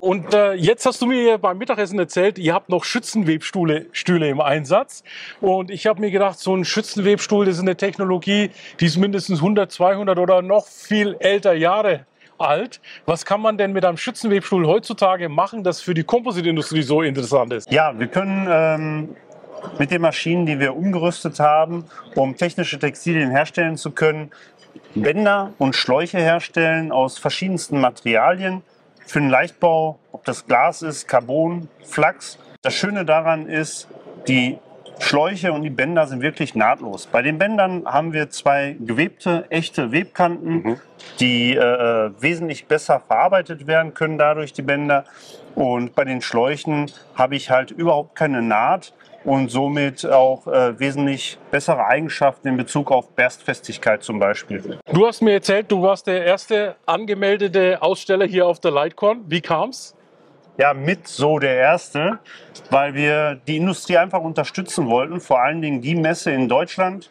Und äh, jetzt hast du mir beim Mittagessen erzählt, ihr habt noch Schützenwebstühle Stühle im Einsatz. Und ich habe mir gedacht, so ein Schützenwebstuhl, das ist eine Technologie, die ist mindestens 100, 200 oder noch viel älter Jahre alt. Was kann man denn mit einem Schützenwebstuhl heutzutage machen, das für die Kompositindustrie so interessant ist? Ja, wir können ähm, mit den Maschinen, die wir umgerüstet haben, um technische Textilien herstellen zu können, Bänder und Schläuche herstellen aus verschiedensten Materialien für den Leichtbau, ob das Glas ist, Carbon, Flachs. Das Schöne daran ist, die Schläuche und die Bänder sind wirklich nahtlos. Bei den Bändern haben wir zwei gewebte, echte Webkanten, mhm. die äh, wesentlich besser verarbeitet werden können dadurch die Bänder. Und bei den Schläuchen habe ich halt überhaupt keine Naht und somit auch äh, wesentlich bessere Eigenschaften in Bezug auf Berstfestigkeit zum Beispiel. Du hast mir erzählt, du warst der erste angemeldete Aussteller hier auf der Lightcon. Wie kam's? Ja, mit so der erste, weil wir die Industrie einfach unterstützen wollten, vor allen Dingen die Messe in Deutschland,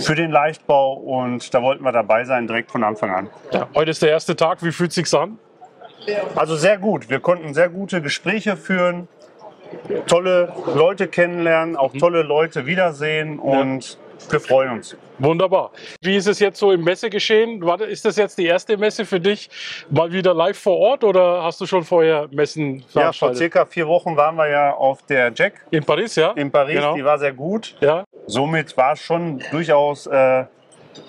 für den Leichtbau und da wollten wir dabei sein, direkt von Anfang an. Ja, heute ist der erste Tag, wie fühlt es sich an? Also sehr gut. Wir konnten sehr gute Gespräche führen tolle Leute kennenlernen, auch mhm. tolle Leute wiedersehen und wir freuen uns. Wunderbar. Wie ist es jetzt so im Messegeschehen? Ist das jetzt die erste Messe für dich mal wieder live vor Ort oder hast du schon vorher Messen Ja, vor circa vier Wochen waren wir ja auf der Jack. In Paris, ja? In Paris, genau. die war sehr gut. Ja. Somit war es schon durchaus äh,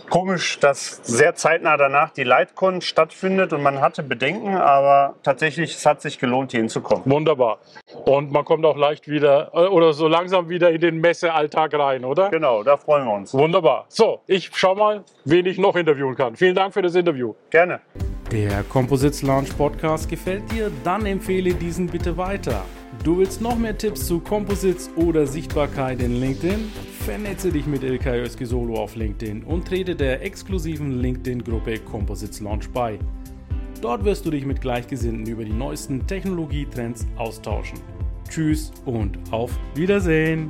komisch, dass sehr zeitnah danach die Lightcon stattfindet und man hatte Bedenken, aber tatsächlich, es hat sich gelohnt, hier hinzukommen. Wunderbar. Und man kommt auch leicht wieder äh, oder so langsam wieder in den Messealltag rein, oder? Genau, da freuen wir uns. Wunderbar. So, ich schau mal, wen ich noch interviewen kann. Vielen Dank für das Interview. Gerne. Der Composites Launch Podcast gefällt dir? Dann empfehle diesen bitte weiter. Du willst noch mehr Tipps zu Composites oder Sichtbarkeit in LinkedIn? Vernetze dich mit Ilkay Özki Solo auf LinkedIn und trete der exklusiven LinkedIn-Gruppe Composites Launch bei. Dort wirst du dich mit Gleichgesinnten über die neuesten Technologietrends austauschen. Tschüss und auf Wiedersehen!